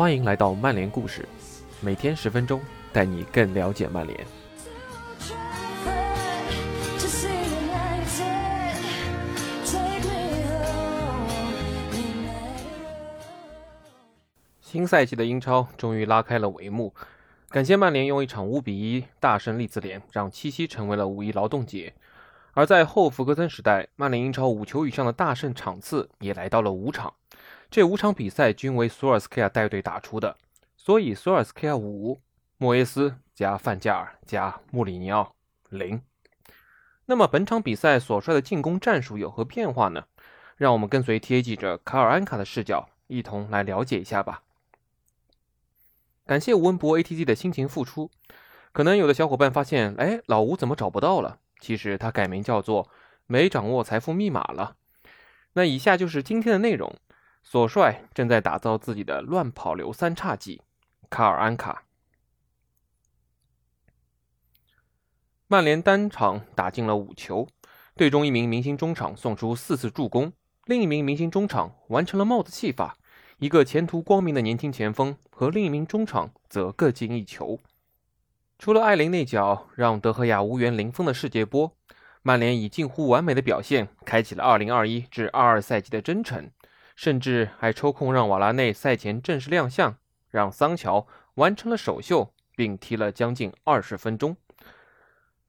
欢迎来到曼联故事，每天十分钟，带你更了解曼联。新赛季的英超终于拉开了帷幕，感谢曼联用一场五比一大胜利兹联，让七夕成为了五一劳动节。而在后弗格森时代，曼联英超五球以上的大胜场次也来到了五场。这五场比赛均为索尔斯克亚带队打出的，所以索尔斯克亚五，莫耶斯加范加尔加穆里尼奥零。那么本场比赛所率的进攻战术有何变化呢？让我们跟随 TA 记者卡尔安卡的视角，一同来了解一下吧。感谢吴文博 ATG 的辛勤付出。可能有的小伙伴发现，哎，老吴怎么找不到了？其实他改名叫做没掌握财富密码了。那以下就是今天的内容。索帅正在打造自己的乱跑流三叉戟，卡尔安卡。曼联单场打进了五球，队中一名明星中场送出四次助攻，另一名明星中场完成了帽子戏法，一个前途光明的年轻前锋和另一名中场则各进一球。除了艾琳那脚让德赫亚无缘零封的世界波，曼联以近乎完美的表现开启了2021至22赛季的征程。甚至还抽空让瓦拉内赛前正式亮相，让桑乔完成了首秀，并踢了将近二十分钟。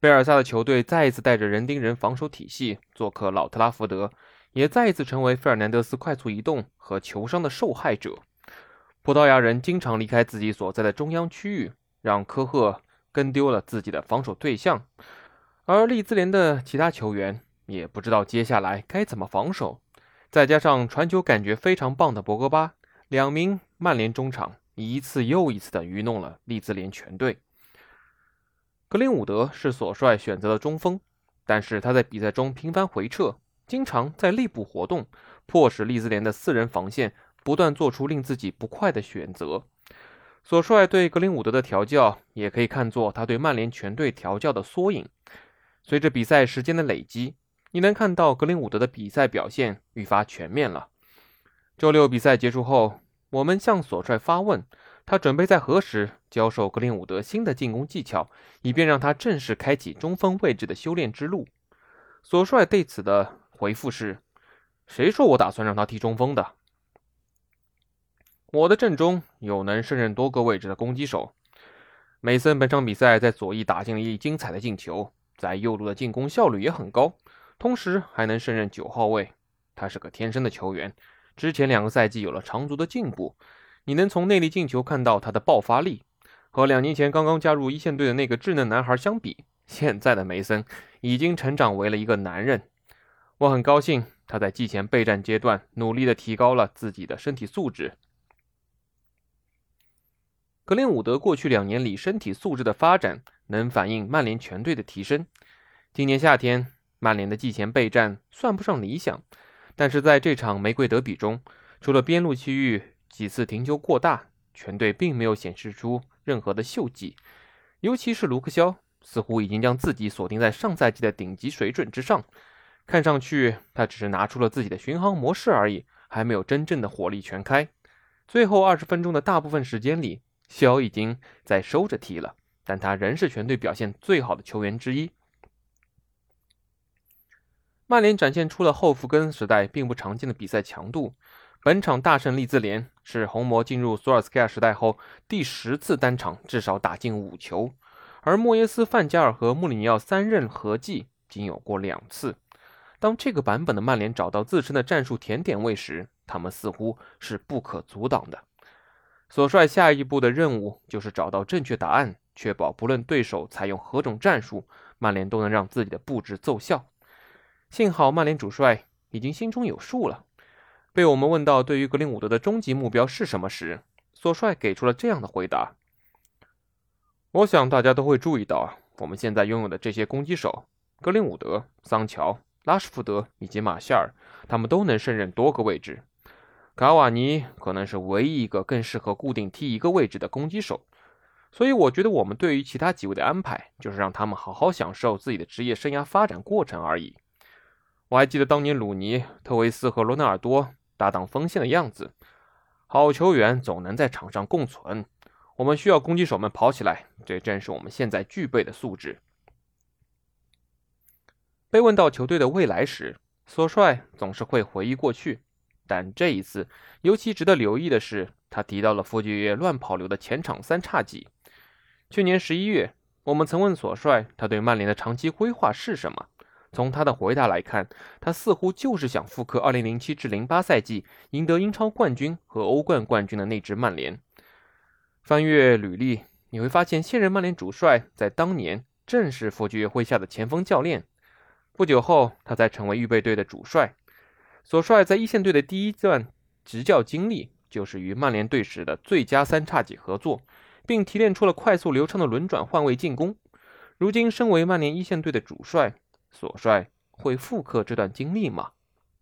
贝尔萨的球队再一次带着人盯人防守体系做客老特拉福德，也再一次成为费尔南德斯快速移动和球商的受害者。葡萄牙人经常离开自己所在的中央区域，让科赫跟丢了自己的防守对象，而利兹联的其他球员也不知道接下来该怎么防守。再加上传球感觉非常棒的博格巴，两名曼联中场一次又一次的愚弄了利兹联全队。格林伍德是索帅选择的中锋，但是他在比赛中频繁回撤，经常在内部活动，迫使利兹联的四人防线不断做出令自己不快的选择。索帅对格林伍德的调教，也可以看作他对曼联全队调教的缩影。随着比赛时间的累积。你能看到格林伍德的比赛表现愈发全面了。周六比赛结束后，我们向索帅发问，他准备在何时教授格林伍德新的进攻技巧，以便让他正式开启中锋位置的修炼之路。索帅对此的回复是：“谁说我打算让他踢中锋的？我的阵中有能胜任多个位置的攻击手。梅森本场比赛在左翼打进了一精彩的进球，在右路的进攻效率也很高。”同时还能胜任九号位，他是个天生的球员。之前两个赛季有了长足的进步，你能从内力进球看到他的爆发力。和两年前刚刚加入一线队的那个稚嫩男孩相比，现在的梅森已经成长为了一个男人。我很高兴他在季前备战阶段努力的提高了自己的身体素质。格林伍德过去两年里身体素质的发展，能反映曼联全队的提升。今年夏天。曼联的季前备战算不上理想，但是在这场玫瑰德比中，除了边路区域几次停球过大，全队并没有显示出任何的秀技。尤其是卢克肖，似乎已经将自己锁定在上赛季的顶级水准之上。看上去他只是拿出了自己的巡航模式而已，还没有真正的火力全开。最后二十分钟的大部分时间里，肖已经在收着踢了，但他仍是全队表现最好的球员之一。曼联展现出了后福根时代并不常见的比赛强度。本场大胜利兹联是红魔进入索尔斯克亚时代后第十次单场至少打进五球，而莫耶斯、范加尔和穆里尼奥三任合计仅有过两次。当这个版本的曼联找到自身的战术甜点位时，他们似乎是不可阻挡的。索帅下一步的任务就是找到正确答案，确保不论对手采用何种战术，曼联都能让自己的布置奏效。幸好曼联主帅已经心中有数了。被我们问到对于格林伍德的终极目标是什么时，索帅给出了这样的回答：“我想大家都会注意到，我们现在拥有的这些攻击手——格林伍德、桑乔、拉什福德以及马夏尔，他们都能胜任多个位置。卡瓦尼可能是唯一一个更适合固定踢一个位置的攻击手。所以，我觉得我们对于其他几位的安排，就是让他们好好享受自己的职业生涯发展过程而已。”我还记得当年鲁尼、特维斯和罗纳尔多搭档锋线的样子，好球员总能在场上共存。我们需要攻击手们跑起来，这正是我们现在具备的素质。被问到球队的未来时，索帅总是会回忆过去，但这一次尤其值得留意的是，他提到了弗爵爷乱跑流的前场三叉戟。去年十一月，我们曾问索帅，他对曼联的长期规划是什么？从他的回答来看，他似乎就是想复刻2007至08赛季赢得英超冠军和欧冠冠军的那支曼联。翻阅履历，你会发现现任曼联主帅在当年正是弗爵麾下的前锋教练。不久后，他才成为预备队的主帅。索帅在一线队的第一段执教经历，就是与曼联队时的最佳三叉戟合作，并提炼出了快速流畅的轮转换位进攻。如今，身为曼联一线队的主帅。索帅会复刻这段经历吗？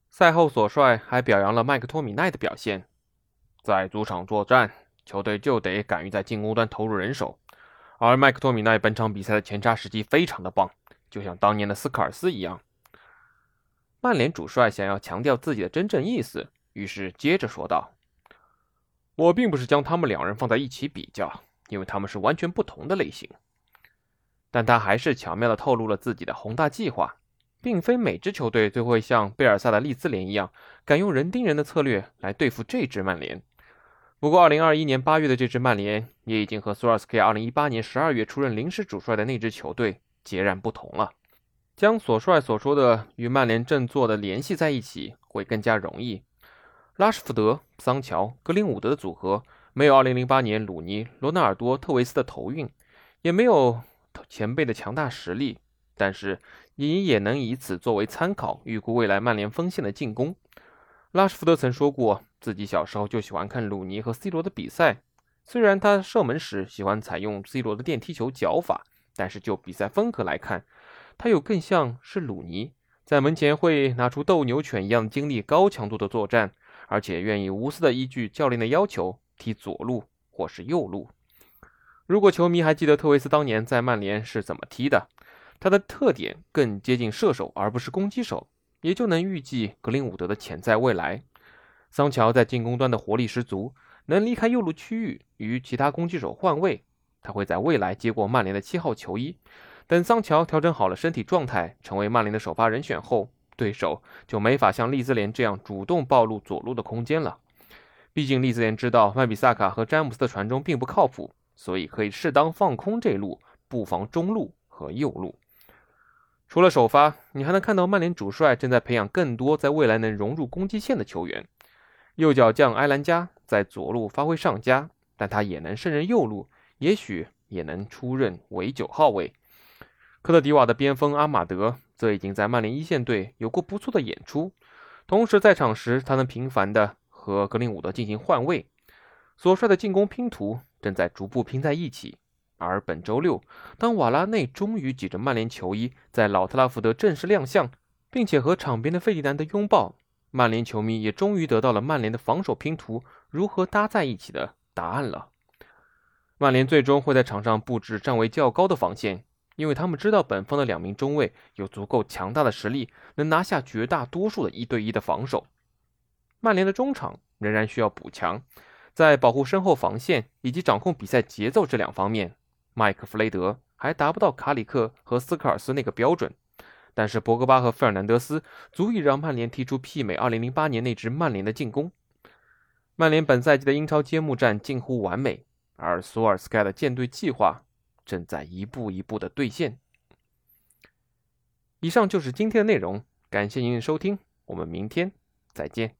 赛后，索帅还表扬了麦克托米奈的表现。在主场作战，球队就得敢于在进攻端投入人手，而麦克托米奈本场比赛的前插时机非常的棒，就像当年的斯科尔斯一样。曼联主帅想要强调自己的真正意思，于是接着说道：“我并不是将他们两人放在一起比较，因为他们是完全不同的类型。”但他还是巧妙地透露了自己的宏大计划，并非每支球队都会像贝尔萨的利兹联一样，敢用人盯人的策略来对付这支曼联。不过，2021年8月的这支曼联也已经和索尔斯克亚2018年12月出任临时主帅的那支球队截然不同了。将索帅所说的与曼联正做的联系在一起会更加容易。拉什福德、桑乔、格林伍德的组合没有2008年鲁尼、罗纳尔多、特维斯的头运，也没有。前辈的强大实力，但是你也能以此作为参考，预估未来曼联锋线的进攻。拉什福德曾说过，自己小时候就喜欢看鲁尼和 C 罗的比赛。虽然他射门时喜欢采用 C 罗的电梯球脚法，但是就比赛风格来看，他有更像是鲁尼，在门前会拿出斗牛犬一样经历高强度的作战，而且愿意无私的依据教练的要求踢左路或是右路。如果球迷还记得特维斯当年在曼联是怎么踢的，他的特点更接近射手而不是攻击手，也就能预计格林伍德的潜在未来。桑乔在进攻端的活力十足，能离开右路区域与其他攻击手换位，他会在未来接过曼联的七号球衣。等桑乔调整好了身体状态，成为曼联的首发人选后，对手就没法像利兹联这样主动暴露左路的空间了。毕竟利兹联知道万比萨卡和詹姆斯的传中并不靠谱。所以可以适当放空这路，布防中路和右路。除了首发，你还能看到曼联主帅正在培养更多在未来能融入攻击线的球员。右脚将埃兰加在左路发挥上佳，但他也能胜任右路，也许也能出任为九号位。科特迪瓦的边锋阿马德则已经在曼联一线队有过不错的演出，同时在场时他能频繁的和格林伍德进行换位。所帅的进攻拼图。正在逐步拼在一起。而本周六，当瓦拉内终于挤着曼联球衣在老特拉福德正式亮相，并且和场边的费迪南德拥抱，曼联球迷也终于得到了曼联的防守拼图如何搭在一起的答案了。曼联最终会在场上布置站位较高的防线，因为他们知道本方的两名中卫有足够强大的实力，能拿下绝大多数的一对一的防守。曼联的中场仍然需要补强。在保护身后防线以及掌控比赛节奏这两方面，麦克弗雷德还达不到卡里克和斯科尔斯那个标准。但是博格巴和费尔南德斯足以让曼联踢出媲美2008年那支曼联的进攻。曼联本赛季的英超揭幕战近乎完美，而索尔斯盖的舰队计划正在一步一步的兑现。以上就是今天的内容，感谢您的收听，我们明天再见。